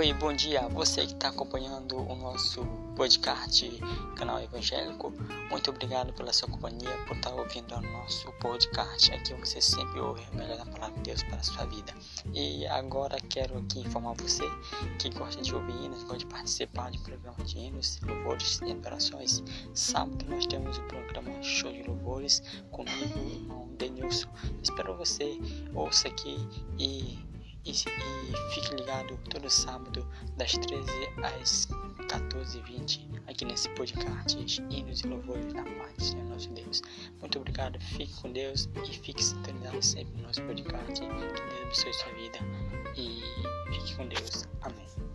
Oi, bom dia. Você que está acompanhando o nosso podcast, canal evangélico, muito obrigado pela sua companhia, por estar tá ouvindo o nosso podcast. Aqui você sempre ouve a melhor da palavra de Deus para a sua vida. E agora quero aqui informar você que gosta de ouvir hinos, gosta de participar de programa de hinos, louvores e adorações. Sábado nós temos o programa Show de Louvores comigo, irmão Denilson. Espero você ouça aqui e e, e fique ligado todo sábado, das 13 às 14h20, aqui nesse podcast Hinos e Louvores na Paz do nosso Deus. Muito obrigado, fique com Deus e fique sintonizado sempre no nosso podcast. Que Deus abençoe sua vida e fique com Deus. Amém.